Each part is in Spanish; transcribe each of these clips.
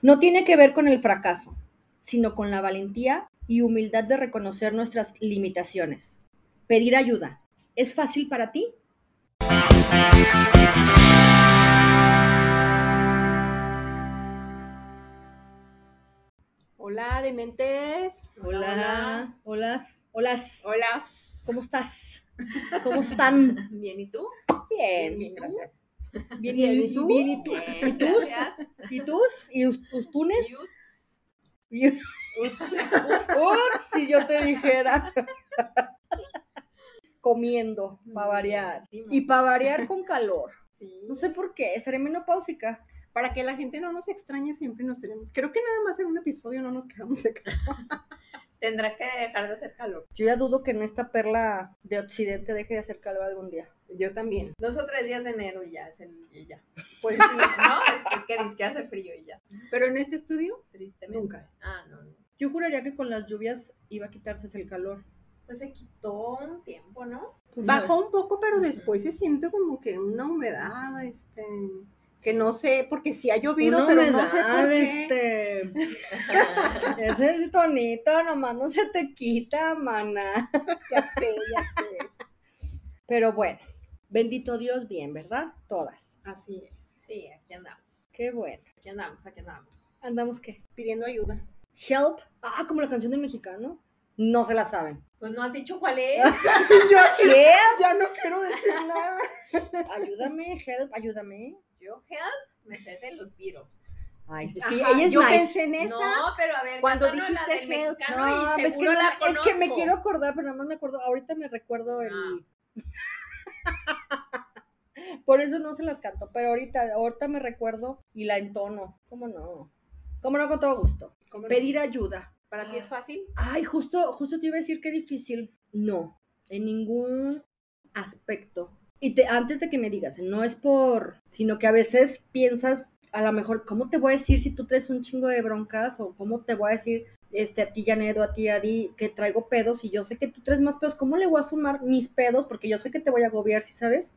No tiene que ver con el fracaso, sino con la valentía y humildad de reconocer nuestras limitaciones. Pedir ayuda. ¿Es fácil para ti? Hola, dementes. Hola, hola, hola. Hola. ¿Cómo estás? ¿Cómo están? Bien, ¿y tú? Bien, Bien, gracias. Bien, ¿y ¿y tú? Bien, ¿y tú? Bien, ¿Y tus? gracias. ¿Y tus? ¿Y us- ustunes? Y- Ups, si yo te dijera. Comiendo, para variar. Sí, Y para variar con calor. Sí. No sé por qué, estaré menopáusica. Para que la gente no nos extrañe, siempre nos tenemos. Creo que nada más en un episodio no nos quedamos acá. Tendrá que dejar de hacer calor. Yo ya dudo que en esta perla de occidente deje de hacer calor algún día. Yo también. Dos o tres días de enero y ya es el y ya. Pues sí. ¿No? Que, que dice que hace frío y ya. Pero en este estudio, Tristemente. Nunca. Ah, no, no. Yo juraría que con las lluvias iba a quitarse el calor. Pues se quitó un tiempo, ¿no? Pues, bajó un poco, pero después se siente como que una humedad, este. Que no sé, porque sí ha llovido, una pero humedad, no sé por qué. este. Ese es tonito, nomás no se te quita, mana. Ya sé, ya sé. Pero bueno, bendito Dios, bien, ¿verdad? Todas. Así es. Sí, aquí andamos. Qué bueno. Aquí andamos, aquí andamos. ¿Andamos qué? Pidiendo ayuda. Help. Ah, como la canción del mexicano. No se la saben. Pues no has dicho cuál es. Yo Help. ya no quiero decir nada. Ayúdame, help, ayúdame. Yo, help, me sé de los Beatles. Ay, es que Ajá, ella es yo nice. pensé en esa. No, pero a ver, Cuando dijiste help. No, es que, seguro no- la es que me quiero acordar, pero nada más me acuerdo, ahorita me recuerdo el... Ah. Por eso no se las canto, pero ahorita, ahorita me recuerdo y la entono. ¿Cómo no? ¿Cómo no con todo gusto? Pedir ayuda. ¿Para ti es fácil? Ay, justo, justo te iba a decir que difícil. No, en ningún aspecto. Y te, antes de que me digas, no es por, sino que a veces piensas, a lo mejor, ¿cómo te voy a decir si tú traes un chingo de broncas? O ¿cómo te voy a decir este, a ti, Janet, o a ti, Adi, que traigo pedos y yo sé que tú traes más pedos? ¿Cómo le voy a sumar mis pedos? Porque yo sé que te voy a agobiar, ¿sí sabes?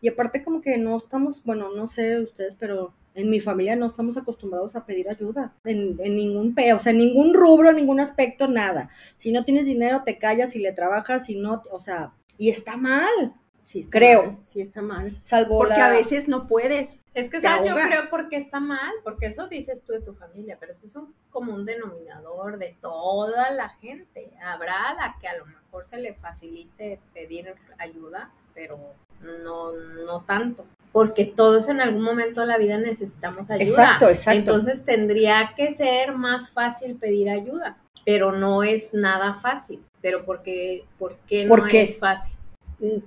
Y aparte como que no estamos, bueno, no sé ustedes, pero en mi familia no estamos acostumbrados a pedir ayuda en, en ningún pe, o sea, en ningún rubro, en ningún aspecto, nada. Si no tienes dinero, te callas y le trabajas, si no, o sea, y está mal, Sí, está Creo. mal, Sí, está mal. salvo Porque la- a veces no puedes. Es que sabes, yo creo porque está mal, porque eso dices tú de tu familia, pero eso es un, como un denominador de toda la gente. Habrá a la que a lo mejor se le facilite pedir ayuda, pero no, no tanto. Porque todos en algún momento de la vida necesitamos ayuda. Exacto, exacto. Entonces tendría que ser más fácil pedir ayuda, pero no es nada fácil. Pero porque, ¿por qué no ¿Por qué? es fácil?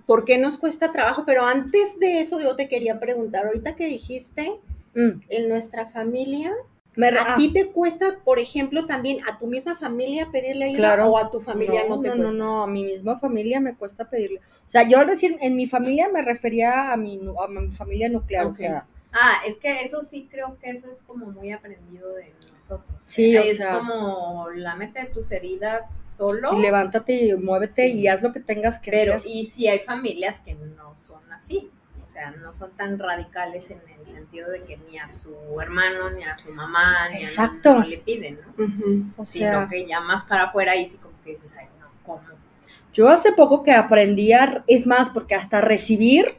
¿Por qué nos cuesta trabajo? Pero antes de eso yo te quería preguntar, ahorita que dijiste, Mm, en nuestra familia, me ¿a ah, ti te cuesta, por ejemplo, también a tu misma familia pedirle ayuda Claro. o a tu familia no, te no, cuesta? no, no, a mi misma familia me cuesta pedirle. O sea, yo al decir en mi familia me refería a mi, a mi familia nuclear, o sea, Ah, es que eso sí creo que eso es como muy aprendido de nosotros. Sí, o es sea- como lámete tus heridas solo. y levántate y muévete Sí. y haz lo que tengas que pero hacer. y si hay familias que no son así, o sea, no son tan radicales en el sentido de que ni a su hermano, ni a su mamá, ni Exacto. a no le piden, ¿no? O Sino sea, que ya más para afuera y sí como que dices, ay, no, ¿cómo? yo hace poco que aprendí a, es más, porque hasta recibir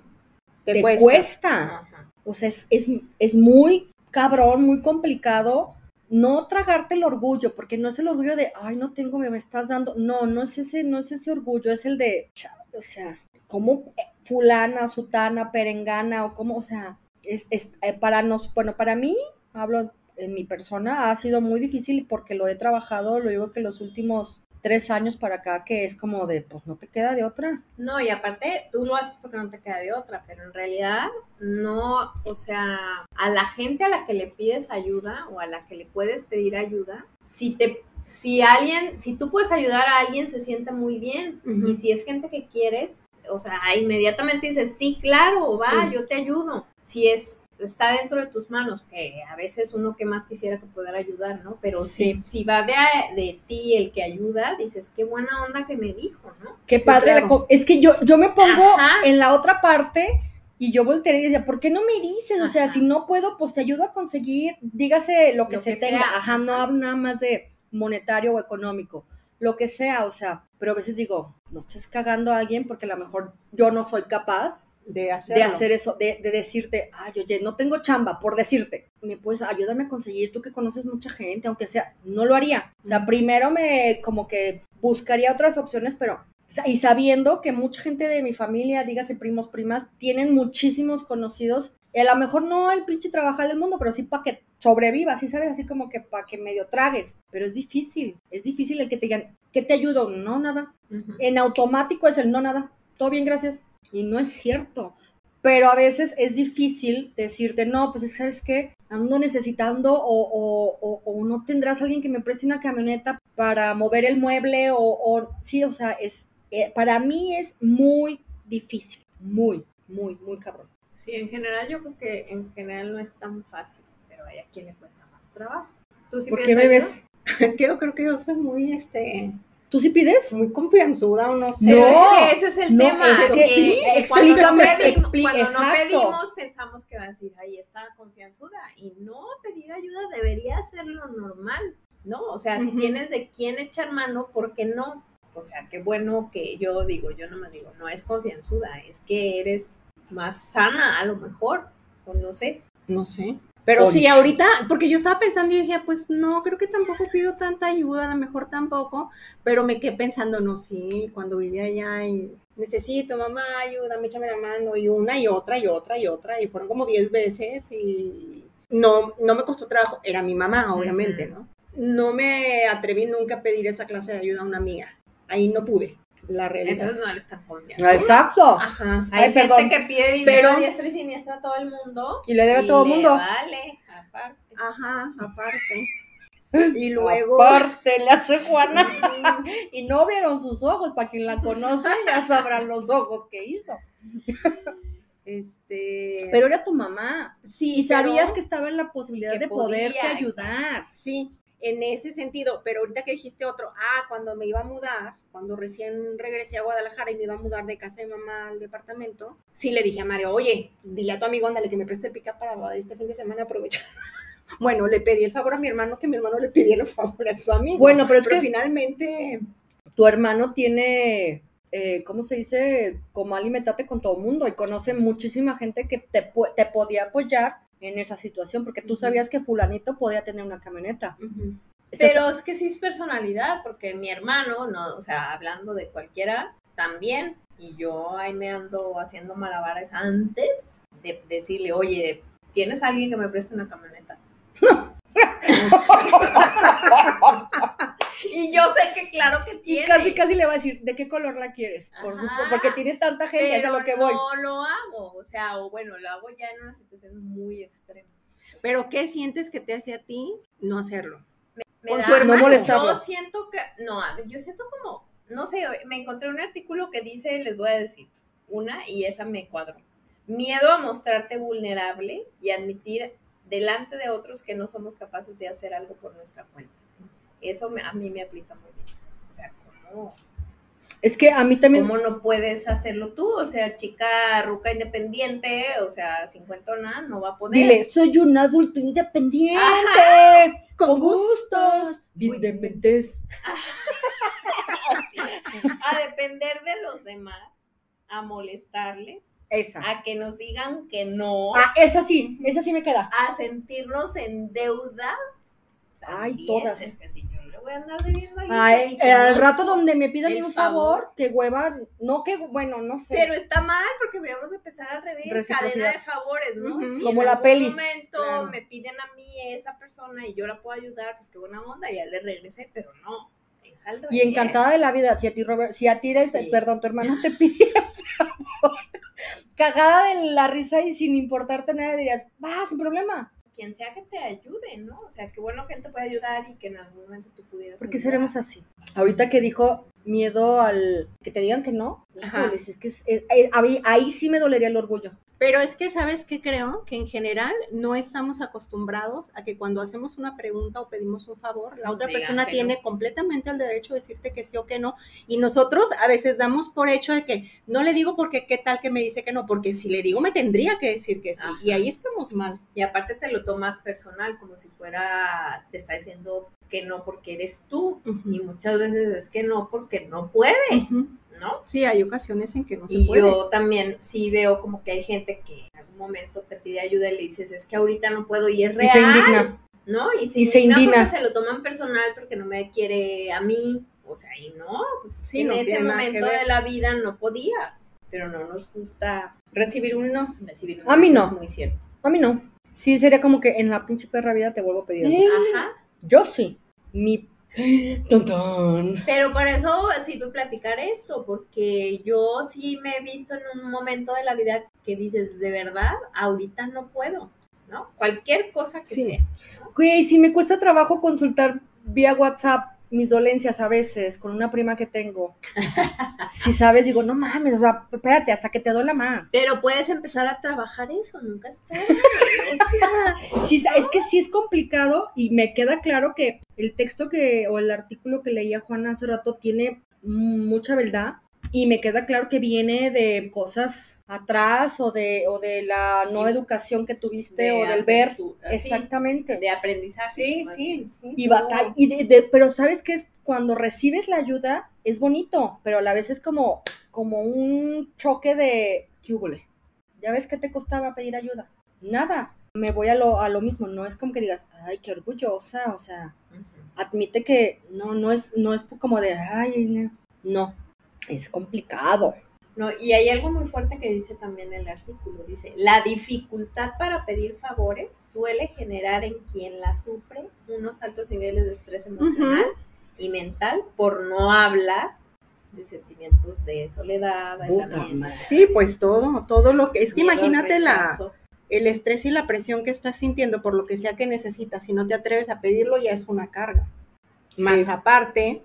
Te, te, cuesta. cuesta. O sea, es, es, es muy cabrón, muy complicado no tragarte el orgullo, porque no es el orgullo de, ay, no tengo, me estás dando. No, no es ese, no es ese orgullo, es el de, o sea, como fulana, sutana, perengana, o como, o sea, es, es eh, para nos, bueno, para mí, hablo en mi persona ha sido muy difícil porque lo he trabajado, lo digo que los últimos tres años para acá, que es como de, pues no te queda de otra. No, y aparte tú lo haces porque no te queda de otra, pero en realidad no, o sea, a la gente a la que le pides ayuda o a la que le puedes pedir ayuda, si te si alguien, si tú puedes ayudar a alguien, se siente muy bien. Ujú. Y si es gente que quieres, o sea, inmediatamente dices, sí, claro, va, Sí. yo te ayudo. Si es está dentro de tus manos, que a veces uno que más quisiera que poder ayudar, ¿no? Pero Sí. si, si va de, de ti el que ayuda, dices, qué buena onda que me dijo, ¿no? Qué Sí, padre. claro. es que yo, yo me pongo Ajá. en la otra parte y yo volteé y decía, ¿por qué no me dices? O sea, si no puedo, pues te ayudo a conseguir, dígase lo que Lo se que tenga. sea, Ajá, no hablo nada más de monetario o económico, lo que sea, o sea, pero a veces digo, no estés cagando a alguien porque a lo mejor yo no soy capaz De hacerlo. de hacer eso, de, de decirte, ay, oye, no tengo chamba, por decirte, me puedes, ayúdame a conseguir, tú que conoces mucha gente, aunque sea, no lo haría. O sea, primero me, como que buscaría otras opciones, pero, y sabiendo que mucha gente de mi familia, dígase primos, primas, tienen muchísimos conocidos, y a lo mejor no el pinche trabajar del mundo, pero sí para que sobrevivas, sí sabes, así como que para que medio tragues, pero es difícil, es difícil el que te digan, ¿qué te ayudo? No, nada en automático es el no nada, todo bien, gracias. Y no es cierto. Pero a veces es difícil decirte, no, pues sabes qué, ando necesitando o, o- o- o no tendrás alguien que me preste una camioneta para mover el mueble o, o- sí, o sea, es, eh, para mí es muy difícil, muy, muy, muy cabrón. Sí, en general yo creo que en general no es tan fácil, pero hay a quien le cuesta más trabajo. ¿Tú sí ¿Por qué me ves? Es que yo creo que yo soy muy, este, ¿Tú sí pides? muy confianzuda o no sé. No, es que ese es el no, tema. es que sí, cuando no explícame, pedimos, expli- cuando no pedimos, pensamos que va a decir, ahí está confianzuda. Y no, pedir ayuda debería ser lo normal, ¿no? O sea, si tienes de quién echar mano, ¿por qué no? O sea, qué bueno que yo digo, yo no me digo, no es confianzuda, es que eres más sana a lo mejor, o no sé. No sé. Pero Concha. sí, ahorita, porque yo estaba pensando y dije, pues no, creo que tampoco pido tanta ayuda, a lo mejor tampoco, pero me quedé pensando, no, sí, cuando vivía allá y necesito, mamá, ayúdame, échame la mano, y una y otra y otra y otra, y fueron como 10 veces y no, no me costó trabajo, era mi mamá, obviamente. ¿no? No me atreví nunca a pedir esa clase de ayuda a una amiga, ahí no pude, la realidad. Entonces no eres tan confianzuda. Exacto. Ajá. Hay Ay, gente perdón. que pide dinero Pero- a diestra y siniestra a todo el mundo. Y le debe a todo el le mundo. Vale, aparte. Ajá, aparte. Y luego... Aparte, le hace Juana. Y no vieron sus ojos, para quien la conoce ya sabrán los ojos que hizo. Este. Pero era tu mamá. sí, Y sabías que estaba en la posibilidad Que de poderte podía, ayudar. Sí, en ese sentido. Pero ahorita que dijiste otro, ah, cuando me iba a mudar, cuando recién regresé a Guadalajara y me iba a mudar de casa de mamá al departamento, sí le dije a Mario, oye, dile a tu amigo, ándale, que me preste el pica para este fin de semana aprovechar. Bueno, le pedí el favor a mi hermano, que mi hermano le pidiera el favor a su amigo. Bueno, pero es pero que finalmente, tu hermano tiene, eh, ¿cómo se dice? Como alimentate con todo el mundo y conoce muchísima gente que te, te podía apoyar en esa situación, porque tú sabías que fulanito podía tener una camioneta. Estás- Pero es que sí es personalidad, porque mi hermano, no, o sea, hablando de cualquiera, también, y yo ahí me ando haciendo malabares antes de decirle, oye, ¿tienes alguien que me preste una camioneta? y yo sé que claro que y tiene. casi, casi le va a decir, ¿de qué color la quieres? Por Ajá. supuesto, porque tiene tanta gente, es a lo que voy. no lo hago, o sea, o bueno, lo hago ya en una situación muy extrema. Pero ¿qué sientes que te hace a ti no hacerlo? Me Con da- tu hermano. No molestarlo. Yo siento que, no, a ver, yo siento como, no sé, me encontré un artículo que dice, les voy a decir, una y esa me cuadró. Miedo a mostrarte vulnerable y admitir delante de otros que no somos capaces de hacer algo por nuestra cuenta. Eso me- a mí me aplica muy bien. O sea, ¿cómo, Es que a mí también, cómo no puedes hacerlo tú? O sea, chica ruca independiente, o sea, cincuentona, no va a poder. dile, soy un adulto independiente, con, con gustos, bien Uy. dementes. a depender de los demás, a molestarles, Esa. a que nos digan que no, Ah, esa sí, esa sí me queda. a sentirnos en deuda. Ay, todas. Es que le voy a andar debiendo ahí. Ay, eh, al rato donde me pidan un favor, favor. que hueva, no que, bueno, no sé. Pero está mal porque deberíamos de pensar al revés, cadena de favores, ¿no? Ujú. Si Como en la algún peli. momento Claro. me piden a mí esa persona y yo la puedo ayudar, pues qué buena onda, ya le regresé, pero no, es al revés. y encantada de la vida, si a ti, Robert, si a ti, eres- Sí. perdón, tu hermano te pidiera favor, cagada de la risa y sin importarte nada, dirías, va, sin problema. Quien sea que te ayude, ¿no? O sea, qué bueno que él te puede ayudar y que en algún momento tú pudieras ¿Por qué ayudar. seremos así? Ahorita que dijo miedo al que te digan que no, Ajá. híjoles, es que es- es- eh, ahí, ahí sí me dolería el orgullo. Pero es que, ¿sabes qué creo? Que en general no estamos acostumbrados a que cuando hacemos una pregunta o pedimos un favor, la otra persona tiene completamente el derecho de decirte que sí o que no. Y nosotros a veces damos por hecho de que no le digo porque qué tal que me dice que no, porque si le digo me tendría que decir que sí. Ajá. Y ahí estamos mal. Y aparte te lo tomas personal, como si fuera, te está diciendo que no porque eres tú. Y muchas veces es que no porque no puede. ¿No? Sí, hay ocasiones en que no se Y puede. yo también sí veo como que hay gente que en algún momento te pide ayuda y le dices, es que ahorita no puedo y es Y real, se indigna. ¿no? Y se, Y se indigna porque se lo toman personal porque no me quiere a mí. O sea, y no, pues Sí, en no ese momento de la vida no podías, pero no nos gusta Recibir un no. recibir A mí no. Es muy cierto. A mí no. Sí, sería como que en la pinche perra vida te vuelvo a pedir. algo. Ajá. Yo sí. Mi. Ton, ton. Pero por eso sirve platicar esto, porque yo sí me he visto en un momento de la vida que dices, de verdad, ahorita no puedo, ¿no? Cualquier cosa que Sí. sea. Güey, si me cuesta trabajo consultar vía WhatsApp mis dolencias a veces con una prima que tengo. Si sabes, digo, no mames, o sea, espérate, hasta que te duela más. Pero puedes empezar a trabajar eso, nunca es tarde. O sea, Sí, es que sí es complicado y me queda claro que el texto que o el artículo que leía Juana hace rato tiene mucha verdad y me queda claro que viene de cosas atrás o de o de la no educación que tuviste de o del ver. sí, exactamente. De aprendizaje. Sí, sí, sí. y batalla. Y de, de- pero sabes que es cuando recibes la ayuda es bonito pero a la vez es como como un choque de ¿qué húbole? ya ves que te costaba pedir ayuda. Nada. Me voy a lo, a lo mismo. No es como que digas ay qué orgullosa o sea admite que no no es no es como de ay no, no es complicado No, y hay algo muy fuerte que dice también el artículo. Dice, la dificultad para pedir favores suele generar en quien la sufre unos altos niveles de estrés emocional y mental por no hablar de sentimientos de soledad, Puta. Sí, pues todo, todo lo que es que imagínate la, el estrés y la presión que estás sintiendo por lo que sea que necesitas, si no te atreves a pedirlo ya es una carga. Más Sí. aparte,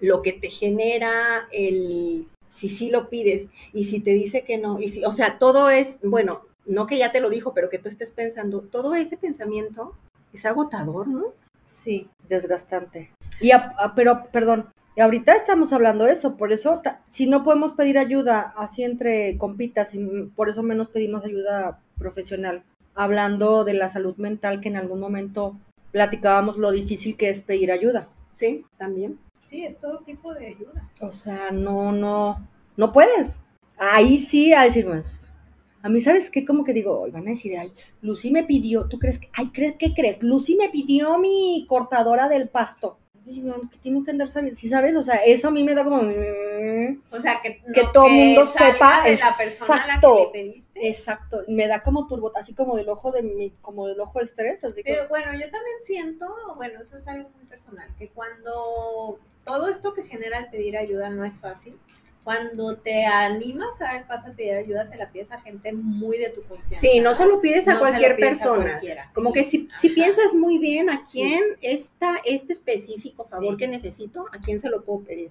lo que te genera el si sí lo pides y si te dice que no, y si, o sea, todo es, bueno, no que ya te lo dijo, pero que tú estés pensando, todo ese pensamiento es agotador, ¿no? Sí, desgastante. Y a- a- pero, perdón, ahorita estamos hablando de eso, por eso, ta- si no podemos pedir ayuda así entre compitas, y por eso menos pedimos ayuda profesional, hablando de la salud mental, que en algún momento platicábamos lo difícil que es pedir ayuda. Sí, también. Sí, es todo tipo de ayuda. O sea, no, no, no puedes. Ahí sí, a decir, a mí, ¿sabes qué? Como que digo, "Ay, van a decir, ay, Lucy me pidió, ¿tú crees que, ay, ¿crees, ¿qué crees? Lucy me pidió mi cortadora del pasto. Que tiene que andar sabiendo, ¿sí sabes? O sea, eso a mí me da como, O sea, que, Que todo mundo salga sepa de la persona a la exacto. que le pediste. exacto, me da como turbo, así como del ojo de mi, como del ojo de estrés, así Pero bueno, yo también siento, bueno, eso es algo muy personal, que cuando todo esto que genera el pedir ayuda no es fácil, cuando te animas a dar el paso a pedir ayuda, se la pides a gente muy de tu confianza. Sí, no se lo pides a No cualquier pides persona. Como que si, si piensas muy bien a Sí. quién está este específico favor Sí. que necesito, a quién se lo puedo pedir.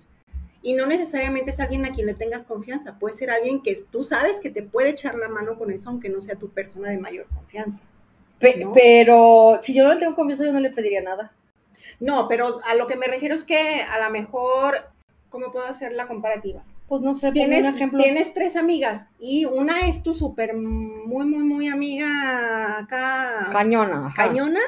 Y no necesariamente es alguien a quien le tengas confianza, puede ser alguien que tú sabes que te puede echar la mano con eso, aunque no sea tu persona de mayor confianza. Pe- ¿no? pero si yo no le tengo confianza, yo no le pediría nada. No, pero a lo que me refiero es que a lo mejor, ¿cómo puedo hacer la comparativa? Pues no sé, Tienes, un ejemplo. tienes tres amigas y una es tu súper muy, muy, muy amiga acá. Cañona. ajá. cañona,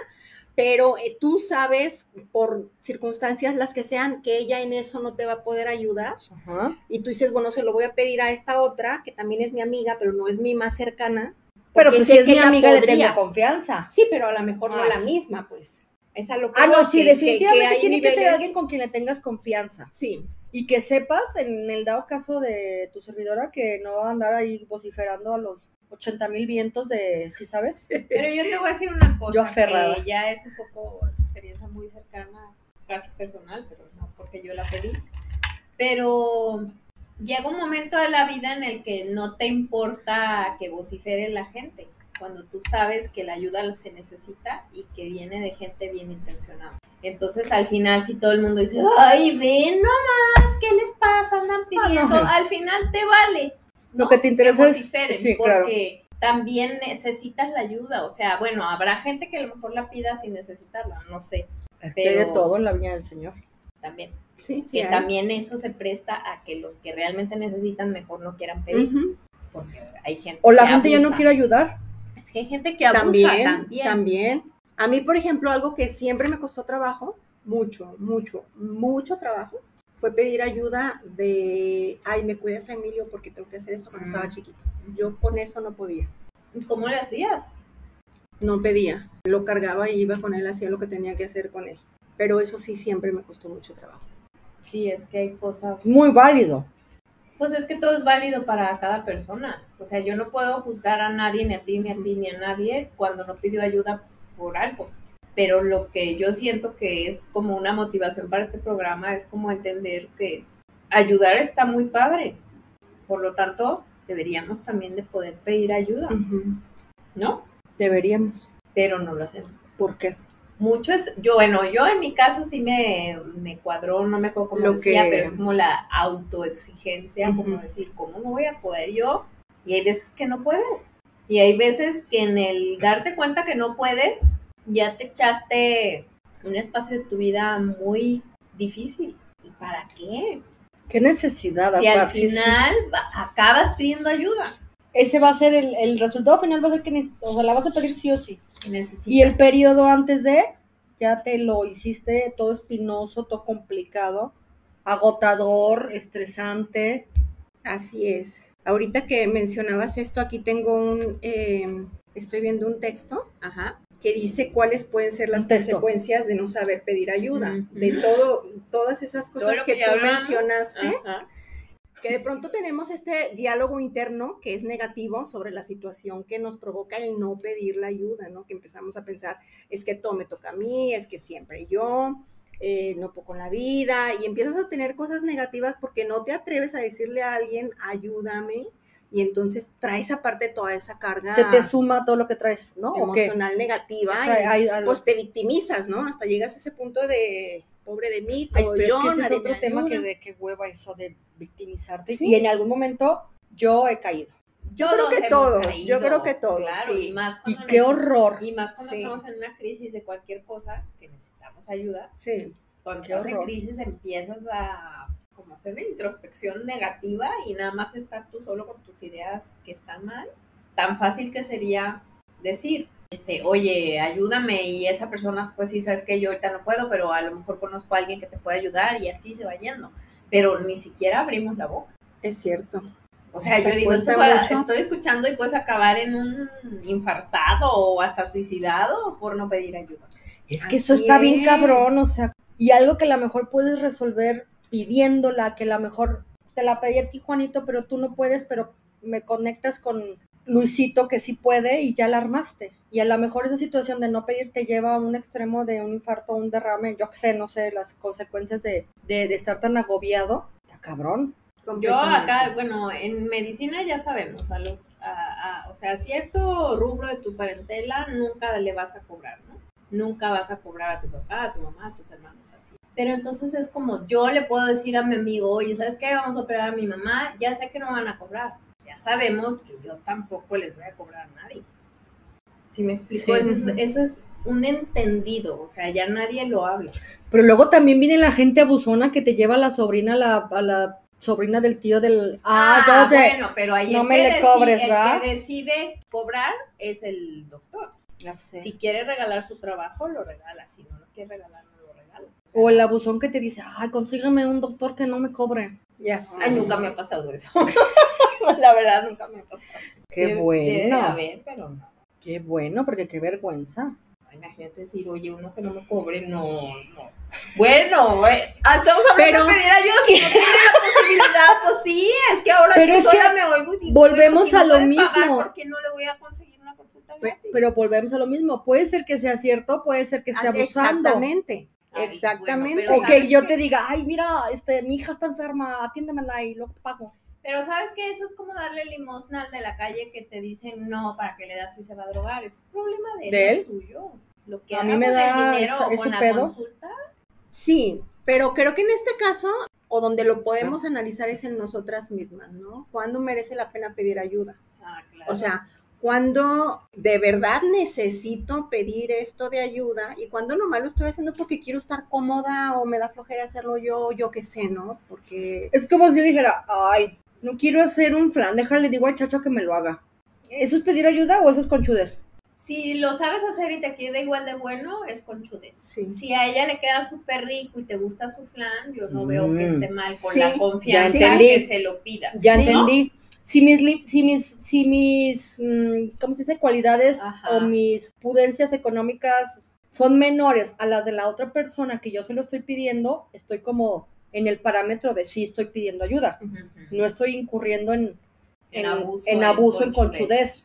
pero eh, tú sabes por circunstancias las que sean que ella en eso no te va a poder ayudar Ajá. y tú dices, bueno, se lo voy a pedir a esta otra que también es mi amiga, pero no es mi más cercana. Pero pues si es que mi amiga, le tengo confianza. Sí, pero a lo mejor no la misma, pues. Es a lo que Ah, no, sí, que- definitivamente que tiene que ser alguien con quien le tengas confianza. Sí, Y que sepas, en el dado caso de tu servidora, que no va a andar ahí vociferando a los 80 mil vientos de, ¿sí sabes? Pero yo te voy a decir una cosa Yo aferrada. que ya es un poco experiencia muy cercana, casi personal, pero no porque yo la pedí. Pero llega un momento de la vida en el que no te importa que vocifere la gente, cuando tú sabes que la ayuda se necesita y que viene de gente bien intencionada. Entonces al final si todo el mundo dice, ay, ven nomás, ¿qué les pasa? Andan pidiendo, Ah, no. al final te vale. Lo ¿no? que te interesa es- vociferen, sí, claro. porque también necesitas la ayuda. O sea, bueno, habrá gente que a lo mejor la pida sin necesitarla, no sé, Es que de todo en la viña del Señor. también. sí, sí. que hay. también eso se presta a que los que realmente necesitan mejor no quieran pedir, porque hay gente O la que gente ya no quiere ayudar. Es que hay gente que abusa También, también. también, A mí, por ejemplo, algo que siempre me costó trabajo, mucho, mucho, mucho trabajo, fue pedir ayuda de, ay, me cuidas a Emilio porque tengo que hacer esto cuando Mm. estaba chiquito. Yo con eso no podía, ¿Cómo le hacías? no pedía. Lo cargaba y iba con él, hacía lo que tenía que hacer con él. Pero eso sí siempre me costó mucho trabajo. Sí, es que hay cosas. Muy válido. Pues es que todo es válido para cada persona. O sea, yo no puedo juzgar a nadie, ni a ti, ni a ti, ni a nadie cuando no pidió ayuda por algo. Pero lo que yo siento que es como una motivación para este programa es como entender que ayudar está muy padre. Por lo tanto, deberíamos también de poder pedir ayuda, Ujú. ¿no? Deberíamos. Pero no lo hacemos. ¿Por qué? Mucho es, yo, bueno, yo en mi caso sí me, me cuadró, no me acuerdo cómo Lo decía, que- pero es como la autoexigencia, como Ujú. decir, ¿cómo no voy a poder yo? Y hay veces que no puedes. Y hay veces que en el darte cuenta que no puedes, ya te echaste un espacio de tu vida muy difícil. ¿Y para qué? ¿Qué necesidad? Si al? Sí, final acabas pidiendo ayuda. Ese va a ser el, el resultado final, va a ser que o sea, la vas a pedir sí o sí. Y el periodo antes de, ya te lo hiciste todo espinoso, todo complicado, agotador, estresante. Así es. Ahorita que mencionabas esto, aquí tengo un, eh, estoy viendo un texto Ajá. que dice cuáles pueden ser las consecuencias de no saber pedir ayuda, de todo, todas esas cosas que, tú hablamos. mencionaste, Ajá. que de pronto tenemos este diálogo interno que es negativo sobre la situación que nos provoca el no pedir la ayuda, ¿no? Que empezamos a pensar, es que todo me toca a mí, es que siempre yo, eh, no puedo con la vida, y empiezas a tener cosas negativas porque no te atreves a decirle a alguien, ayúdame, y entonces traes aparte toda esa carga Se te suma todo lo que traes, ¿no? Emocional negativa O sea, y hay pues te victimizas, ¿no? Hasta llegas a ese punto de pobre de mí, Ay, todo pero yo, es que ese es otro tema que de qué hueva eso de victimizarte. Sí. Y en algún momento yo he caído. Yo creo que todos, yo creo que todos, claro, sí. y más Y qué horror. Y más cuando Sí. estamos en una crisis de cualquier cosa que necesitamos ayuda. Sí, Cuando Qué estás en horror. crisis empiezas a como hacer una introspección negativa y nada más estar tú solo con tus ideas que están mal. Tan fácil que sería decir, este, oye, ayúdame y esa persona, pues sí, sabes que yo ahorita no puedo, pero a lo mejor conozco a alguien que te puede ayudar y así se va yendo. Pero ni siquiera abrimos la boca. es cierto. O sea, yo digo, esto estoy escuchando y puedes acabar en un infartado o hasta suicidado por no pedir ayuda. Es que eso está bien cabrón, o sea, y algo que a lo mejor puedes resolver pidiéndola, que a lo mejor te la pedí a ti, Juanito, pero tú no puedes, pero me conectas con Luisito que sí puede y ya la armaste. Y a lo mejor esa situación de no pedir te lleva a un extremo de un infarto, un derrame, yo qué sé, no sé, las consecuencias de, de, de estar tan agobiado. Está cabrón. Yo acá, bueno, en medicina ya sabemos, a los, a- a- o sea, cierto rubro de tu parentela nunca le vas a cobrar, ¿no? Nunca vas a cobrar a tu papá, a tu mamá, a tus hermanos así. Pero entonces es como yo le puedo decir a mi amigo, oye, ¿sabes qué? Vamos a operar a mi mamá, ya sé que no van a cobrar. Ya sabemos que yo tampoco les voy a cobrar a nadie. ¿Sí me explico? Sí. Eso, es, eso es un entendido, o sea, ya nadie lo habla. Pero luego también viene la gente abusona que te lleva a la sobrina, a la, a la sobrina del tío del... Ah, sé. bueno, pero ahí no el me que le decide- cobres, el ¿verdad? que decide cobrar es el doctor. Ya sé. Si quiere regalar su trabajo, lo regala. Si no lo quiere regalar, no lo regala. O el abusón que te dice, ay, consígame un doctor que no me cobre. Ya sé. Ay, nunca me ha pasado eso. La verdad, nunca me ha pasado. Qué Debe- bueno. De haber, pero no. Qué bueno, porque qué vergüenza. Ay, imagínate decir, oye, uno que no me cobre, no, no. Bueno, güey, ah, estamos hablando Pero- de pedir ayuda, si no tiene la posibilidad, pues sí, es que ahora Pero yo es que sola me oigo y digo, volvemos si a lo puede pagar, mismo. ¿Por qué no le voy a conseguir una consulta Pe- gratis? Pero volvemos a lo mismo. Puede ser que sea cierto, puede ser que esté Ah, abusando. Exactamente. Ay, Exactamente. bueno, O ¿sabes que yo te diga, ay, mira, este, mi hija está enferma, atiéndemela y luego te pago. Pero sabes que eso es como darle limosna al de la calle que te dicen no, para que le das y se va a drogar. Es problema de él, ¿De él? tuyo. Lo que A mí me da dinero o es con su la pedo. consulta. Sí, pero creo que en este caso, o donde lo podemos analizar es en nosotras mismas, ¿no? ¿Cuándo merece la pena pedir ayuda? Ah, claro. O sea, cuando de verdad necesito pedir esto de ayuda y cuando nomás lo estoy haciendo porque quiero estar cómoda o me da flojera hacerlo yo, yo qué sé, ¿no? Porque Es como si yo dijera, ay, no quiero hacer un flan, déjale, digo al chacho que me lo haga. ¿Eso es pedir ayuda o eso es conchudes? Si lo sabes hacer y te queda igual de bueno, es conchudez. sí. Si a ella le queda súper rico y te gusta su flan, yo no veo que Mm. esté mal con Sí, la confianza ya que se lo pidas. Ya Sí, entendí. Si mis, si mis, si mis, mm, ¿cómo se dice? Cualidades Ajá. o mis pudencias económicas son menores a las de la otra persona que yo se lo estoy pidiendo, estoy como en el parámetro de sí estoy pidiendo ayuda. No estoy incurriendo en, En en, abuso, en en abuso, en conchudez.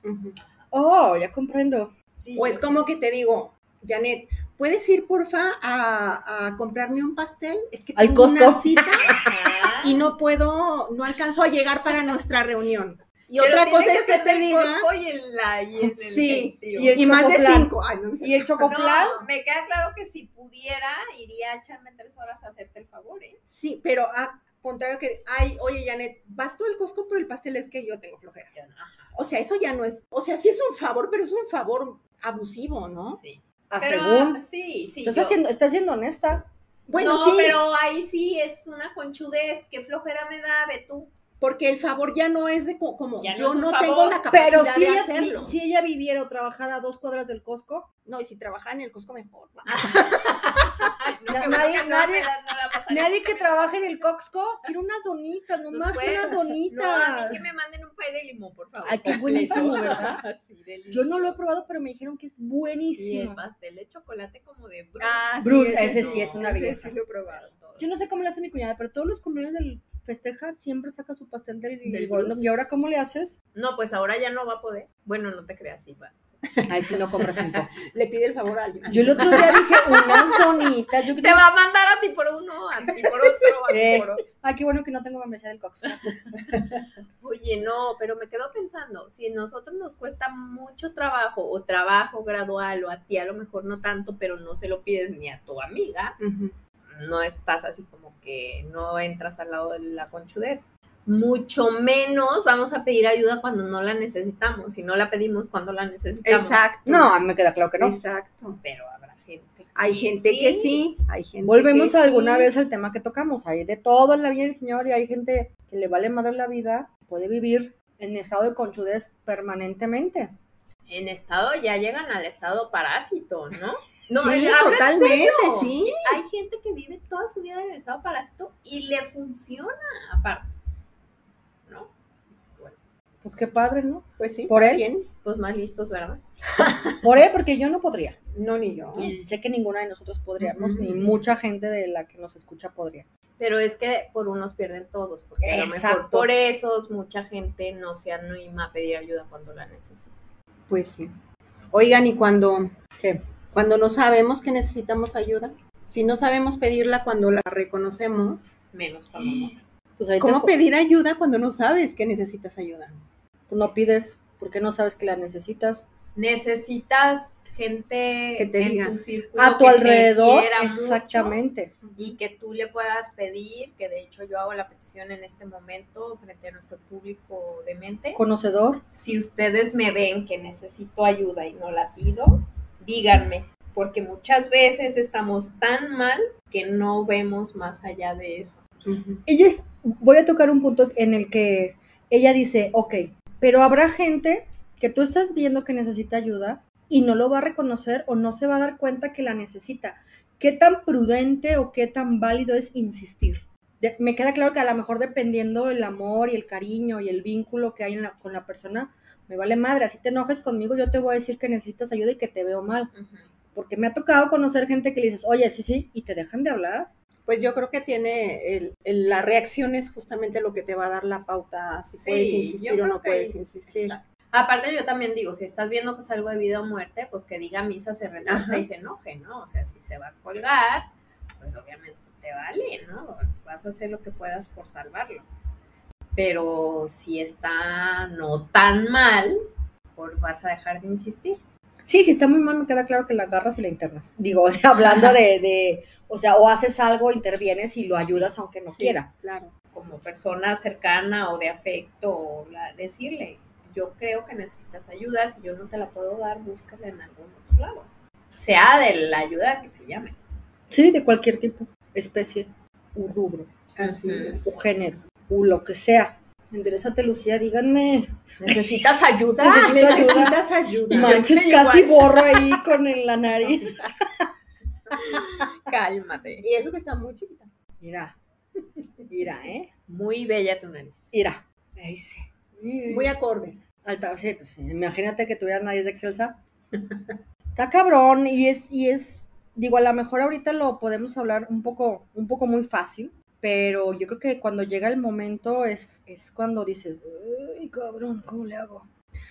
Oh, ya comprendo. Sí, O es como que te digo, Janet, ¿puedes ir porfa a, a comprarme un pastel? Es que Al tengo una Costco. cita Ajá. y no puedo, no alcanzo a llegar para nuestra reunión. Y Pero otra cosa es que te diga, y en la y en el Sí, y el y más de cinco. Ay, no, no sé. ¿Y el chocoflan? No, me queda claro que si pudiera, iría a echarme tres horas a hacerte el favor, ¿eh? Sí, pero a contrario que, ay, oye, Janet, vas tú al Costco, pero el pastel es que yo tengo flojera. Ajá, O sea, eso ya no es, o sea, sí es un favor, pero es un favor abusivo, ¿no? sí. A Pero, según. sí, sí. Estás, yo- haciendo, estás siendo honesta. Bueno, no, sí, pero ahí sí es una conchudez. ¿Qué flojera me da, ve tú? Porque el favor ya no es de co- como Ya yo es no tengo la capacidad Pero si de ella, hacerlo. si ella viviera o trabajara a dos cuadras del Costco, No, y si trabajara en el Costco mejor. No, nadie- que nadie- nadie trabaje en el Costco quiere unas donitas, nomás Pues, unas No, a donitas. mí que me manden un pay de limón, por favor. Ay, qué buenísimo. ¿verdad? Sí. Yo no lo he probado, pero me dijeron que es Y el buenísimo. pastel de chocolate como de Bruce. Ah, Bruce, ese sí es una ese belleza. sí lo he probado. Yo no sé cómo le hace mi cuñada, pero todos los cumpleaños del festeja siempre saca su pastel del, Del. Bruce. ¿Y ahora cómo le haces? No, pues ahora ya no va a poder. Bueno, no te creas, sí, va. Ay, si no compras cinco. Le pide el favor a alguien. Yo el otro día dije unas donitas. Yo Te va a mandar a ti por uno, a ti por otro, a ti Eh. por otro. Ay, qué bueno que no tengo membresía del Costco. Oye, no, pero me quedo pensando, si a nosotros nos cuesta mucho trabajo o trabajo gradual o a ti a lo mejor no tanto, pero no se lo pides ni a tu amiga, Ujú. No estás así como que no entras al lado de la conchudez. Mucho menos vamos a pedir ayuda cuando no la necesitamos y no la pedimos cuando la necesitamos. Exacto. No, me queda claro que no. Exacto. Pero habrá gente. Hay gente que sí, hay gente Volvemos que alguna sí. vez al tema que tocamos. Hay de todo en la vida del Señor y hay gente que le vale madre la vida, puede vivir en estado de conchudez permanentemente. En estado ya llegan al estado parásito, ¿no? No, sí, totalmente, sí. Hay gente que vive toda su vida en el estado parásito y le funciona aparte. ¿No? Bueno, Pues qué padre, ¿no? Pues sí. Por él. Bien. pues más listos, ¿verdad? Por él, porque yo no podría. No, ni yo. Y sé que ninguna de nosotros podríamos, ni mucha gente de la que nos escucha podría. Pero es que por unos pierden todos, porque a lo mejor Exacto. por eso mucha gente no se anima a pedir ayuda cuando la necesita. Pues sí. Oigan, y cuando, ¿Qué? Cuando no sabemos que necesitamos ayuda, si no sabemos pedirla cuando la reconocemos, Menos cuando no. Pues ¿cómo pedir ayuda cuando no sabes que necesitas ayuda? Pues no pides, porque no sabes que la necesitas. Necesitas gente Que te en diga. tu círculo A tu que te alrededor, mucho exactamente. y que tú le puedas pedir, que de hecho yo hago la petición en este momento frente a nuestro público de mente. Conocedor. Si ustedes me ven que necesito ayuda y no la pido, díganme, porque muchas veces estamos tan mal que no vemos más allá de eso. Ella es, voy a tocar un punto en el que ella dice, ok, pero habrá gente que tú estás viendo que necesita ayuda y no lo va a reconocer o no se va a dar cuenta que la necesita. ¿Qué tan prudente o qué tan válido es insistir? De- me queda claro que a lo mejor dependiendo el amor y el cariño y el vínculo que hay en la- con la persona, me vale madre, así te enojes conmigo, yo te voy a decir que necesitas ayuda y que te veo mal. porque me ha tocado conocer gente que le dices, oye, sí, sí, y te dejan de hablar. Pues yo creo que tiene el, el- la reacción es justamente lo que te va a dar la pauta si Sí, puedes insistir o no que- puedes insistir. Exacto. Aparte yo también digo, si estás viendo pues algo de vida o muerte, pues que diga misa, se retorce Ajá. y se enoje, ¿no? O sea, si se va a colgar, pues obviamente te vale, ¿no? Vas a hacer lo que puedas por salvarlo. Pero si está no tan mal, pues vas a dejar de insistir. Sí, si está muy mal, me queda claro que la agarras y la internas. Digo, o sea, hablando de, de, o sea, o haces algo, intervienes y lo ayudas aunque no Sí, quiera. Claro. Como persona cercana o de afecto, o la- decirle, yo creo que necesitas ayuda, si yo no te la puedo dar, búscala en algún otro lado. Sea de la ayuda que se llame. Sí, de cualquier tipo, especie, u rubro, Así es. u género, u lo que sea. Enderezate, Lucía, díganme. ¿Necesitas ayuda? Necesito. Necesitas ayuda. Manches, casi igual. borro ahí con el- la nariz. Cálmate. Y eso que está muy chiquita. Mira, mira, ¿eh? Muy bella tu nariz. Mira. Ahí sí. Muy acorde. Alta, sí, pues sí. Imagínate que tuviera nariz de excelsa. Está cabrón y es, y es, digo, a lo mejor ahorita lo podemos hablar un poco, un poco muy fácil, pero yo creo que cuando llega el momento es, es cuando dices, ay, cabrón, ¿cómo le hago?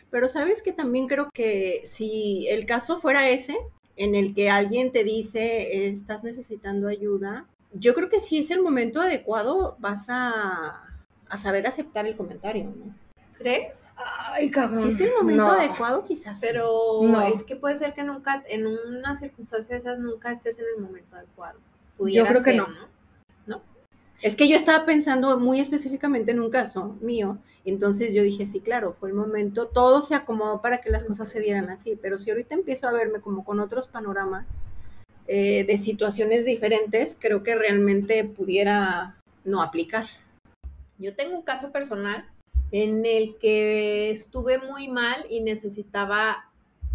Pero sabes que también creo que si el caso fuera ese, en el que alguien te dice, estás necesitando ayuda, yo creo que si es el momento adecuado, vas a, a saber aceptar el comentario, ¿no? ¿Crees? Ay, cabrón. Si es el momento No. adecuado, quizás. Pero No. es que puede ser que nunca, en una circunstancia de esas, nunca estés en el momento adecuado. Yo creo que ser, no. Es que yo estaba pensando muy específicamente en un caso mío, entonces yo dije, sí, claro, fue el momento, todo se acomodó para que las cosas se dieran así, pero si ahorita empiezo a verme como con otros panoramas eh, de situaciones diferentes, creo que realmente pudiera no aplicar. Yo tengo un caso personal en el que estuve muy mal y necesitaba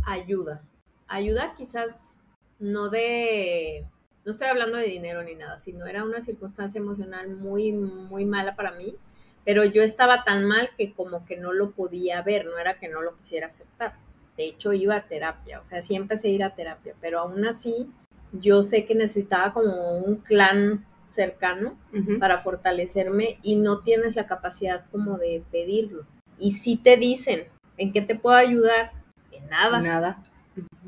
ayuda. Ayuda quizás no de, no estoy hablando de dinero ni nada, sino era una circunstancia emocional muy, muy mala para mí, pero yo estaba tan mal que como que no lo podía ver, no era que no lo quisiera aceptar. De hecho, iba a terapia, o sea, sí empecé a ir a terapia, pero aún así yo sé que necesitaba como un clan cercano para fortalecerme y no tienes la capacidad como de pedirlo. Y si te dicen, ¿en qué te puedo ayudar? En nada, Nada.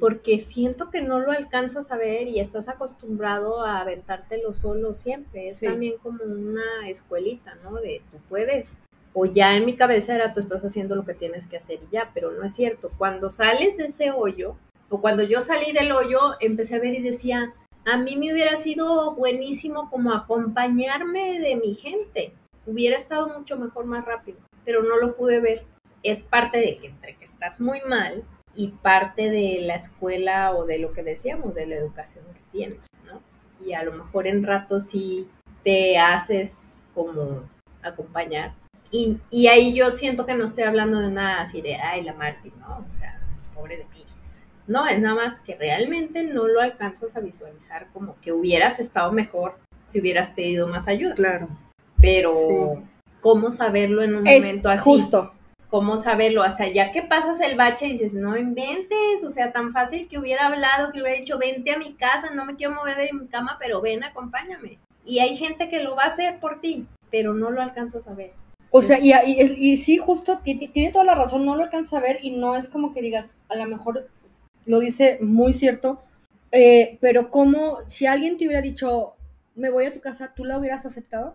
Porque siento que no lo alcanzas a ver y estás acostumbrado a aventártelo solo siempre. Es Sí. también como una escuelita, ¿no? De tú puedes. O ya en mi cabeza era tú estás haciendo lo que tienes que hacer y ya, pero no es cierto. Cuando sales de ese hoyo, o cuando yo salí del hoyo, empecé a ver y decía, a mí me hubiera sido buenísimo como acompañarme de mi gente. Hubiera estado mucho mejor más rápido, pero no lo pude ver. Es parte de que entre que estás muy mal y parte de la escuela o de lo que decíamos, de la educación que tienes, ¿no? Y a lo mejor en rato sí te haces como acompañar. Y, y ahí yo siento que no estoy hablando de nada así de, ay, la Marti, ¿no? O sea, pobre de mí. No, es nada más que realmente no lo alcanzas a visualizar como que hubieras estado mejor si hubieras pedido más ayuda. Claro. Pero, Sí. ¿cómo saberlo en un Es momento así? justo. Cómo saberlo, o sea, ya que pasas el bache dices, no inventes, o sea, tan fácil que hubiera hablado, que hubiera dicho, vente a mi casa, no me quiero mover de mi cama, pero ven, acompáñame. Y hay gente que lo va a hacer por ti, pero no lo alcanzas a ver. O sea, y, y, y sí, justo, ti- ti- tiene toda la razón, no lo alcanza a ver y no es como que digas, a lo mejor lo dice muy cierto, eh, pero como si alguien te hubiera dicho, me voy a tu casa, ¿tú la hubieras aceptado?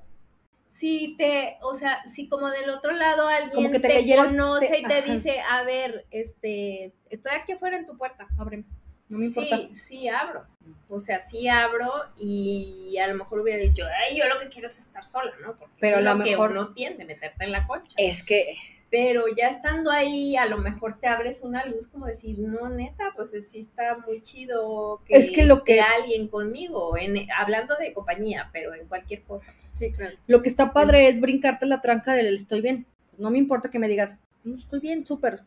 Si te, o sea, si como del otro lado alguien que te conoce te- y te ajá. dice, a ver, este, estoy aquí afuera en tu puerta, Ábreme, no me importa. Sí, sí abro. O sea, sí abro y a lo mejor hubiera dicho, ay, yo lo que quiero es estar sola, ¿no? Porque Pero a lo lo mejor- uno tiende, meterte en la concha. Es que, Pero ya estando ahí, a lo mejor te abres una luz como decir, no, neta, pues sí está muy chido que, Es que lo esté que- alguien conmigo, en, hablando de compañía, pero en cualquier cosa. Sí, claro. lo que está padre es brincarte la tranca del estoy bien. No me importa que me digas, no estoy bien, súper,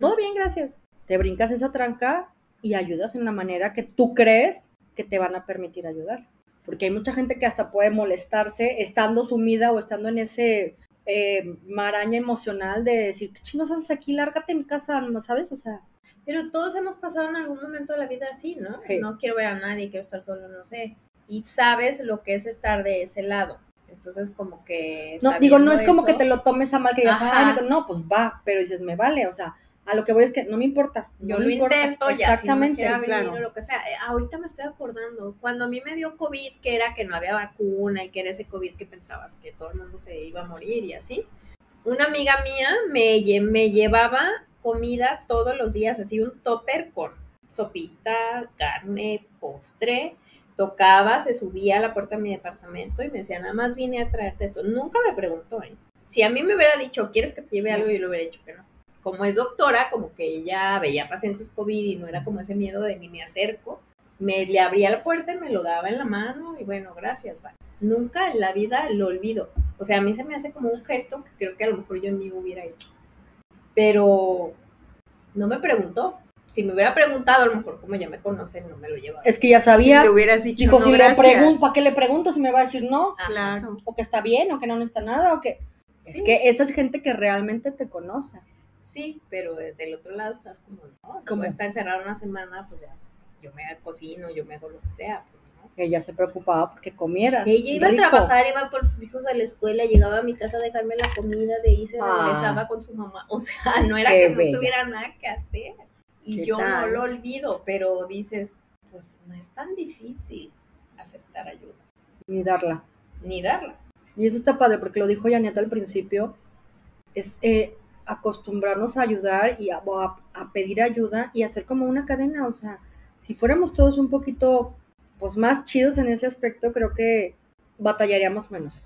todo bien, gracias. Te brincas esa tranca y ayudas en la manera que tú crees que te van a permitir ayudar. Porque hay mucha gente que hasta puede molestarse estando sumida o estando en ese eh, maraña emocional de decir, ¿qué chingos haces aquí? Lárgate en mi casa, ¿no sabes? O sea, Pero todos hemos pasado en algún momento de la vida así, ¿no? Sí. No quiero ver a nadie, quiero estar solo, no sé. Y sabes lo que es estar de ese lado. Entonces, como que. No, digo, no es como que te lo tomes a mal que digas, Ajá. me- no, pues va, pero dices, me vale, o sea, a lo que voy es que no me importa. Yo lo importa. intento, ya, Exactamente. si no me quiere sí, venir claro. o lo que sea. Eh, ahorita me estoy acordando, cuando a mí me dio COVID, que era que no había vacuna y que era ese COVID que pensabas que todo el mundo se iba a morir y así, una amiga mía me, lle- me llevaba comida todos los días, así un topper con sopita, carne, postre, tocaba, se subía a la puerta de mi departamento y me decía, nada más vine a traerte esto. Nunca me preguntó, ¿eh? Si a mí me hubiera dicho, ¿quieres que te lleve algo? Yo le hubiera dicho que no como es doctora, como que ella veía pacientes COVID y no era como ese miedo de ni me acerco, me le abría la puerta y me lo daba en la mano y bueno, gracias, bye. Nunca en la vida lo olvido. O sea, a mí se me hace como un gesto que creo que a lo mejor yo en mí hubiera hecho. Pero no me preguntó. Si me hubiera preguntado, a lo mejor como ya me conocen, no me lo llevaba. Es que ya Si sabía, le hubieras dicho, dijo, no, si le gracias. pregunto, ¿para qué le pregunto? Si me va a decir no. Claro. o que está bien, o que no necesita nada, o que... Es que esa es gente que realmente te conoce. Sí, pero del otro lado estás como, no, como está encerrado una semana, pues ya, yo me cocino, yo me hago lo que sea. pues, ¿no? Ella se preocupaba porque comieras. Ella iba rico. a trabajar, iba por sus hijos a la escuela, llegaba a mi casa a dejarme la comida, de ahí se Ah. regresaba con su mamá. O sea, no era que no tuviera nada que hacer. Y ¿Qué yo no lo olvido, pero dices, pues no es tan difícil aceptar ayuda, Ni darla. ni darla. Y eso está padre, porque lo dijo Janet al principio, es eh, acostumbrarnos a ayudar y a, o a- a pedir ayuda y hacer como una cadena. O sea, si fuéramos todos un poquito pues más chidos en ese aspecto, creo que batallaríamos menos,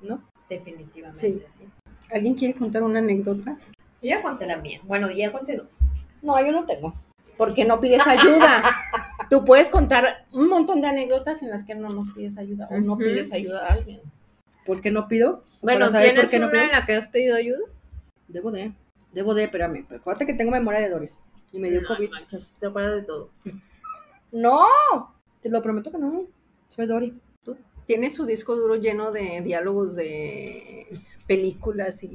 ¿no? Definitivamente. Sí. sí. ¿Alguien quiere contar una anécdota? Yo ya conté la mía. Bueno, ya conté dos. No, yo no tengo. ¿Por qué no pides ayuda? Tú puedes contar un montón de anécdotas en las que no nos pides ayuda o no pides ayuda a alguien. ¿Por qué no pido? Bueno, ¿tienes por qué no una pido. en la que has pedido ayuda? Debo de, debo de, espérame. Acuérdate que tengo memoria de Doris. Y me dio No, COVID. manches, Se acuerda de todo. No, te lo prometo que no. Soy Dory. Tiene su disco duro lleno de diálogos de películas y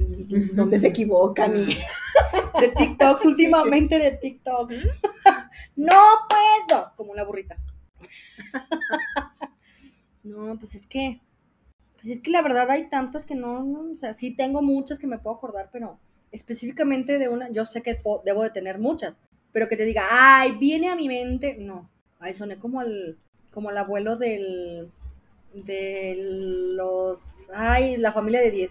donde se equivocan y De TikToks, últimamente de TikToks. no puedo. Como la burrita. no, pues es que. Pues es que la verdad hay tantas que no, no, o sea, sí tengo muchas que me puedo acordar, pero específicamente de una, yo sé que po- debo de tener muchas, pero que te diga, ay, viene a mi mente, no. Ay, soné como el, como el abuelo del, de los, ay, la familia de 10.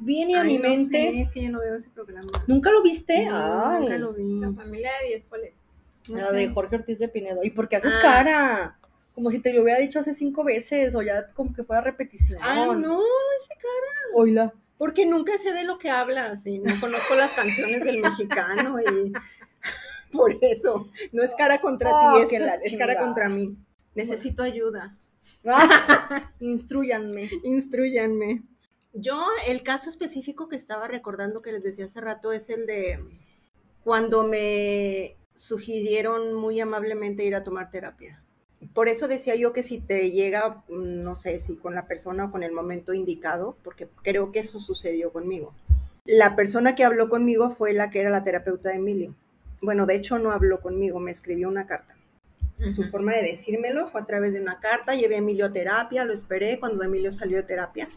Viene a mi no mente. sé, es que yo no veo ese programa. ¿Nunca lo viste? No, ay. nunca lo vi. La familia de 10, ¿cuál es? No la sé. de Jorge Ortiz de Pinedo. ¿Y por qué haces Ah. cara? Como si te lo hubiera dicho hace cinco veces o ya como que fuera repetición. Ah, no, ese cara. Oíla. Porque nunca sé de lo que hablas y no conozco las canciones del mexicano y por eso. No es cara contra Oh, ti, es, que la es cara contra mí. Necesito ayuda. Ah, instruyanme. Instruyanme. Yo, el caso específico que estaba recordando que les decía hace rato es el de cuando me sugirieron muy amablemente ir a tomar terapia. Por eso decía yo que si te llega, mm, no sé si con la persona o con el momento indicado, porque creo que eso sucedió conmigo. La persona que habló conmigo fue la que era la terapeuta de Emilio. Bueno, de hecho no habló conmigo, me escribió una carta. Su forma de decírmelo fue a través de una carta. Llevé a Emilio a terapia, lo esperé. Cuando Emilio salió de terapia,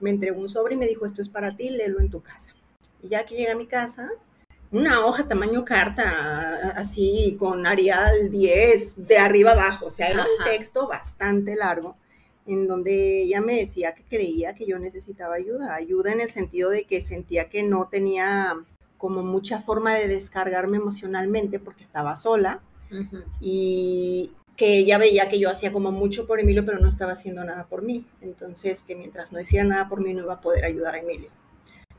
me entregó un sobre y me dijo, esto es para ti, léelo en tu casa. Y ya que llegué a mi casa, una hoja tamaño carta, así con Arial 10, de arriba abajo. O sea, era un texto bastante largo en donde ella me decía que creía que yo necesitaba ayuda. Ayuda en el sentido de que sentía que no tenía como mucha forma de descargarme emocionalmente porque estaba sola y que ella veía que yo hacía como mucho por Emilio, pero no estaba haciendo nada por mí. Entonces, que mientras no hiciera nada por mí, no iba a poder ayudar a Emilio.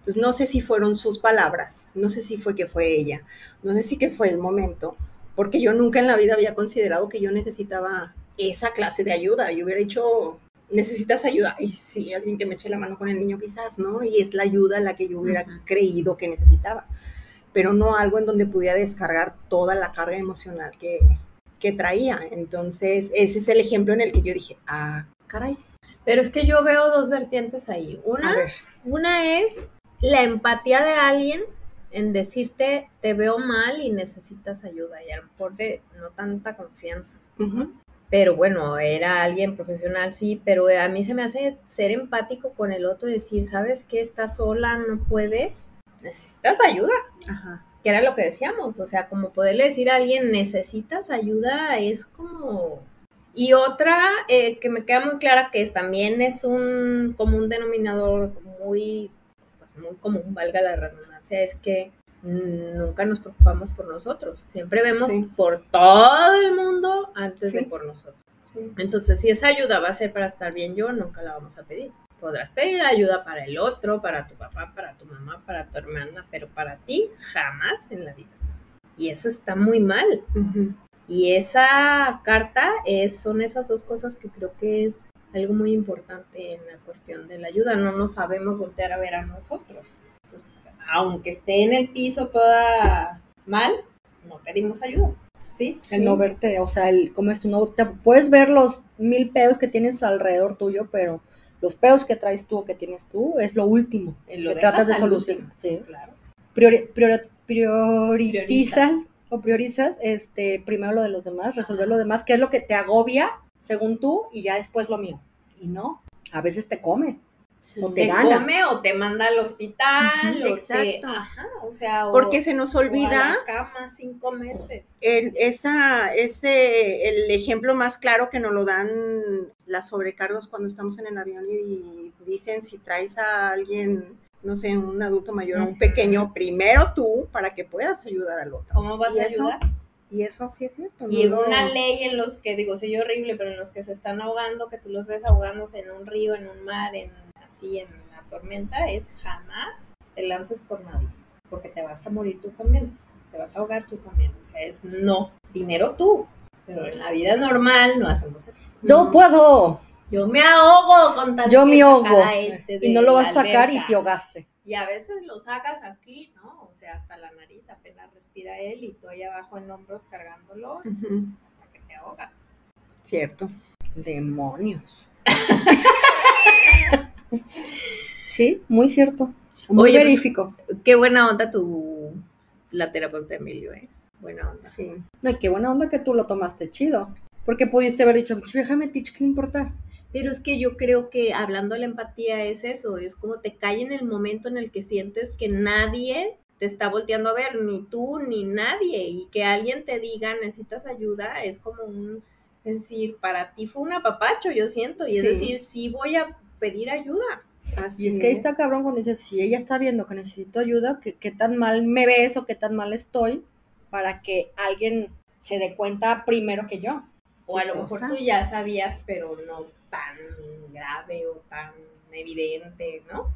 Entonces, no sé si fueron sus palabras, no sé si fue que fue ella, no sé si que fue el momento, porque yo nunca en la vida había considerado que yo necesitaba esa clase de ayuda. Yo hubiera dicho, necesitas ayuda. Y sí, alguien que me eche la mano con el niño quizás, ¿no? Y es la ayuda la que yo hubiera creído que necesitaba, pero no algo en donde pudiera descargar toda la carga emocional que, que traía. Entonces, ese es el ejemplo en el que yo dije, ah, caray, Pero es que yo veo dos vertientes ahí. Una, una es la empatía de alguien en decirte, te veo mal y necesitas ayuda, y a lo mejor de no tanta confianza. Pero bueno, era alguien profesional, sí, pero a mí se me hace ser empático con el otro y decir, ¿sabes qué? Estás sola, no puedes, necesitas ayuda, Ajá. que era lo que decíamos, o sea, como poderle decir a alguien, necesitas ayuda, es como... Y otra eh, que me queda muy clara, que es, también es un común denominador muy, muy común, valga la redundancia, es que nunca nos preocupamos por nosotros, siempre vemos Sí. por todo el mundo antes de Sí. por nosotros. Sí. Entonces, si esa ayuda va a ser para estar bien yo, nunca la vamos a pedir. Podrás pedir ayuda para el otro, para tu papá, para tu mamá, para tu hermana, pero para ti jamás en la vida. Y eso está muy mal. Ujú. Y esa carta es, son esas dos cosas que creo que es algo muy importante en la cuestión de la ayuda. No nos sabemos voltear a ver a nosotros. Entonces, aunque esté en el piso toda mal, no pedimos ayuda. ¿Sí? El no verte, o sea, el, como es tu no, te puedes ver los mil pedos que tienes alrededor tuyo, pero los pedos que traes tú o que tienes tú es lo último lo que tratas de solucionar. Sí. Claro. Priori- priori- priorizas Priorizas. o priorizas este, primero lo de los demás, resolver lo demás, que es lo que te agobia según tú y ya después lo mío. Y no, a veces te come. Sí. O te te gana. come o te manda al hospital o te- exacto. ajá, o sea, o- Porque se nos o a olvida la cama cinco meses. el, esa, ese, el ejemplo más claro que nos lo dan las sobrecargos cuando estamos en el avión y dicen si traes a alguien, no sé, un adulto mayor o un Ujú. pequeño, primero tú para que puedas ayudar al otro. ¿Cómo vas ¿Y a eso? ayudar? Y eso sí es cierto. Y no lo- una ley en los que, digo, soy horrible, pero en los que se están ahogando, que tú los ves ahogándose en un río, en un mar, en así, en la tormenta, es jamás te lances por nadie, porque te vas a morir tú también, te vas a ahogar tú también, o sea, es no, primero tú, pero en la vida normal no hacemos eso. Yo puedo, Yo me ahogo con tal yo me ahogo. este Y no lo vas a sacar y te ahogaste. Y a veces lo sacas aquí, ¿no? Sea, hasta la nariz, apenas respira él y tú ahí abajo en hombros cargándolo hasta que te ahogas. Cierto. Demonios. sí, muy cierto. Muy Oye, pues, verífico. Qué buena onda tu, la terapeuta Emilio, ¿eh? Buena onda. Sí. No, y qué buena onda que tú lo tomaste chido. Porque pudiste haber dicho, vieja Metich, ¿qué le importa? Pero es que yo creo que hablando de la empatía es eso, es como te cae en el momento en el que sientes que nadie te está volteando a ver, ni tú ni nadie, y que alguien te diga necesitas ayuda, es como un, es decir, para ti fue un apapacho, yo siento, y es decir, sí voy a pedir ayuda. Así Y es que ahí está cabrón cuando dices, si ella está viendo que necesito ayuda, ¿qué, qué tan mal me ves o qué tan mal estoy para que alguien se dé cuenta primero que yo? O a ¿Qué lo mejor cosa? tú ya sabías, pero no tan grave o tan evidente, ¿no?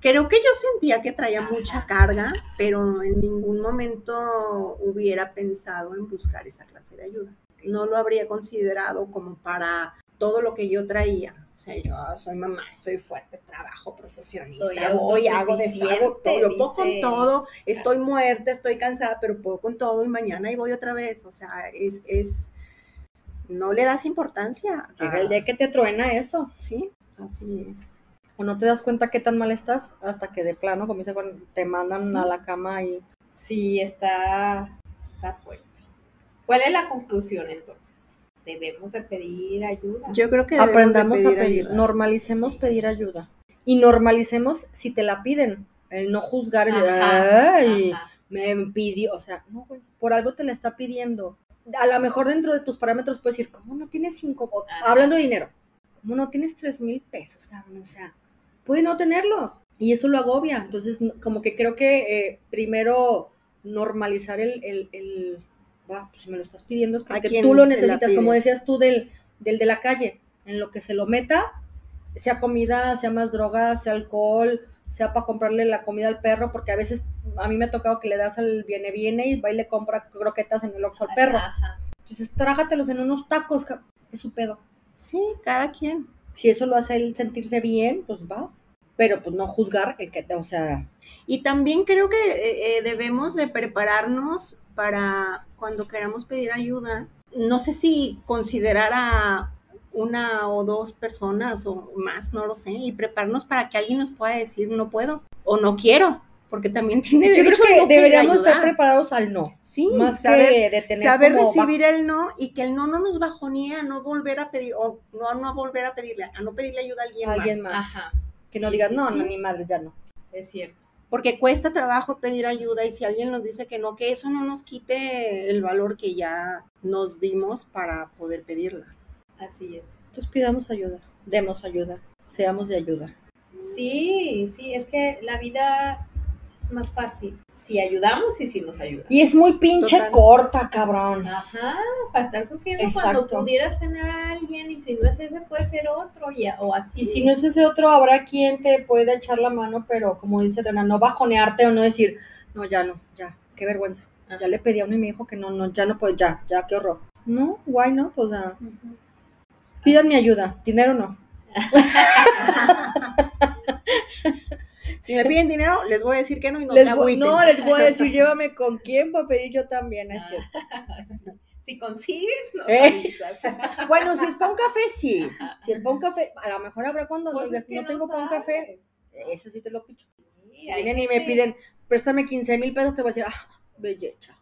Creo que yo sentía que traía mucha carga, pero en ningún momento hubiera pensado en buscar esa clase de ayuda. No lo habría considerado como para todo lo que yo traía. O sea, yo ah, soy mamá, soy fuerte, trabajo, profesionista, Soy voy, hago, deshago todo, autosuficiente, puedo con dice. todo, estoy muerta, estoy cansada, pero puedo con todo y mañana ahí voy otra vez. O sea, es, es no le das importancia. Llega el día que te truena eso. Sí, así es. O no te das cuenta qué tan mal estás hasta que de plano, como dice Juan, te mandan Sí. a la cama y Sí, está, está fuerte. ¿Cuál es la conclusión entonces? Debemos de pedir ayuda. Yo creo que de aprendamos a pedir, ayuda. normalicemos pedir ayuda. Y normalicemos si te la piden, el no juzgar, el Ajá, ay, ajá. me pidió, o sea, no, güey, por algo te la está pidiendo. A lo mejor dentro de tus parámetros puedes decir, ¿cómo no tienes cinco? Ajá. Hablando de dinero, ¿cómo no tienes tres mil pesos, cabrón? O sea, puede no tenerlos. Y eso lo agobia. Entonces, como que creo que eh, primero normalizar el, el, el "Va, pues si me lo estás pidiendo es porque tú lo necesitas, como decías tú del, del de la calle, en lo que se lo meta, sea comida, sea más droga, sea alcohol, sea para comprarle la comida al perro, porque a veces a mí me ha tocado que le das al viene viene y va y le compra croquetas en el oxo al perro. Ajá. Entonces, trágatelos en unos tacos, es su pedo. Sí, cada quien. Si eso lo hace él sentirse bien, pues vas. Pero pues no juzgar el que o sea, Y también creo que eh, eh, debemos de prepararnos para cuando queramos pedir ayuda. No sé si considerar a una o dos personas o más, no lo sé, y prepararnos para que alguien nos pueda decir no puedo o no quiero. Porque también tiene Yo creo derecho a que no deberíamos estar preparados al no. Sí, Más saber, que de tener saber como recibir el no y que el no no nos bajonee a no volver a pedir, o no a no volver a pedirle, a no pedirle ayuda a alguien, Alguien más. más. Ajá. que no digas, sí, no, sí. no, ni madre, ya no. Es cierto. Porque cuesta trabajo pedir ayuda y si alguien nos dice que no, que eso no nos quite el valor que ya nos dimos para poder pedirla. Así es. Entonces pidamos ayuda, demos ayuda, seamos de ayuda. Sí, sí, es que la vida es más fácil si ayudamos y si nos ayudan. Y es muy pinche Total. corta, cabrón. Ajá, para estar sufriendo Exacto. cuando pudieras tener a alguien y si no es ese puede ser otro y, o así. Y si no es ese otro, habrá quien te pueda echar la mano, pero como dice Adriana, no bajonearte o no decir, no, ya no, ya, qué vergüenza. Ya le pedí a uno y me dijo que no, no, ya no puedo, ya, ya, qué horror. No, why not? O sea, pidan mi ayuda, dinero no. Si me piden dinero, les voy a decir que no y no Les se voy- no, les voy a decir, llévame con quién para pedir yo también, es cierto. Si consigues, nos Eh. avisas. Bueno, si es para un café, sí. Si es para un café, a lo mejor habrá cuando Pues no, es que no tengo para un café, ese sí te lo picho. Sí, Si vienen y me piden, préstame 15 mil pesos, te voy a decir, ah, belleza.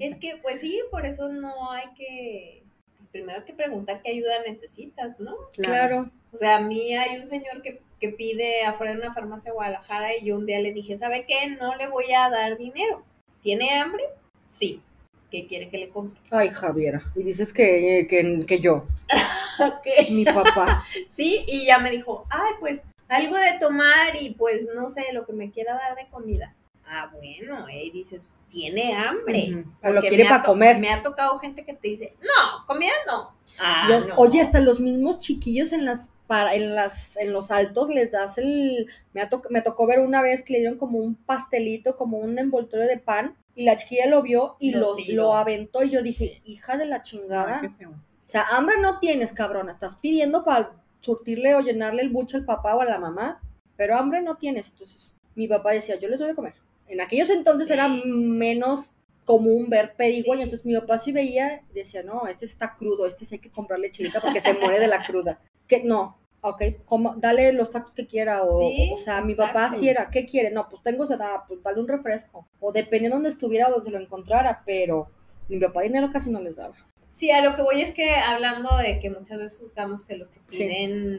Es que, pues sí, por eso no hay que. Pues primero hay que preguntar qué ayuda necesitas, ¿no? Claro. O sea, a mí hay un señor que, que pide afuera de una farmacia de Guadalajara y yo un día le dije, ¿sabe qué? No le voy a dar dinero. ¿Tiene hambre? Sí. ¿Qué quiere que le compre? Ay, Javiera. Y dices que, que, que yo, mi papá. Sí, y ya me dijo, ay, pues algo de tomar y pues no sé, lo que me quiera dar de comida. Ah, bueno, y dices, tiene hambre. Ujú, pero lo quiere para comer. Me ha tocado gente que te dice, no, comida no. Ah, Los- no. Oye, hasta los mismos chiquillos en las para, en las en los altos les das el me, ha toc- me tocó ver una vez que le dieron como un pastelito, como un envoltorio de pan y la chiquilla lo vio y Lo lo, aventó y yo dije, hija de la chingada. Ay, qué feo. O sea, hambre no tienes, cabrona. Estás pidiendo para surtirle o llenarle el bucho al papá o a la mamá, pero hambre no tienes. Entonces, mi papá decía, yo les doy de comer. En aquellos entonces era menos común ver pedigüeño. Entonces, mi papá sí veía y decía, no, este está crudo, este sí hay que comprarle chilita porque se muere de la cruda. Que no. Ok, coma- dale los tacos que quiera, o, Sí, o sea, mi papá sí era, ¿qué quiere? No, pues tengo sed, pues dale un refresco, o dependiendo de donde estuviera o donde lo encontrara, pero mi papá dinero casi no les daba. Sí, a lo que voy es que hablando de que muchas veces juzgamos que los que Sí. piden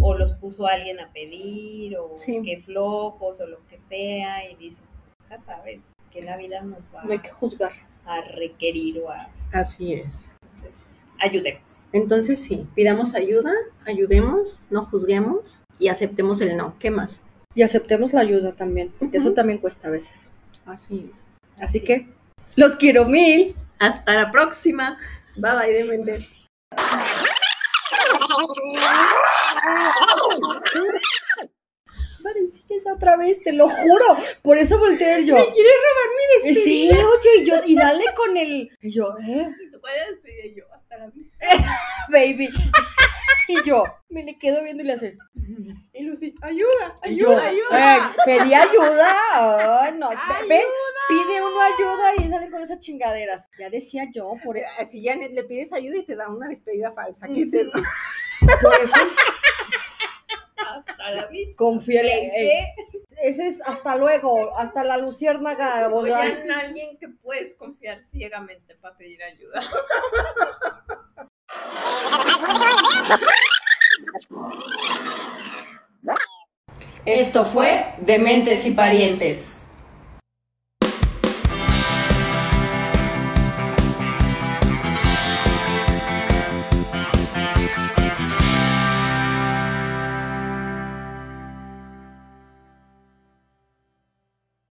o los puso alguien a pedir o Sí. que flojos o lo que sea y dicen, nunca sabes que la vida nos va No hay que juzgar. a requerir o a... Así es. Entonces, ayudemos. Entonces sí, pidamos ayuda, ayudemos, no juzguemos y aceptemos el no. ¿Qué más? Y aceptemos la ayuda también, porque eso también cuesta a veces. Así es. Así, Así que, es. los quiero mil. Hasta la próxima. Bye bye de Parecías otra vez, te lo juro. Por eso volteé yo. ¿Me quieres robar mi Y sí, oye, y yo, y dale con el. Y yo, eh, tú puedes pedir yo hasta la vista. baby. Y yo, me le quedo viendo y le hace. Y Lucy, ayuda, yo, ayuda, ayuda. eh, pedí ayuda. Ay, no, ve- ve, pide uno ayuda y sale con esas chingaderas. Ya decía yo, por, Así ya le pides ayuda y te da una despedida falsa. ¿Qué es eso? por eso Hasta la vista. ese es hasta luego, hasta la luciérnaga. Oigan, alguien que puedes confiar ciegamente para pedir ayuda. Esto fue Dementes y Parientes.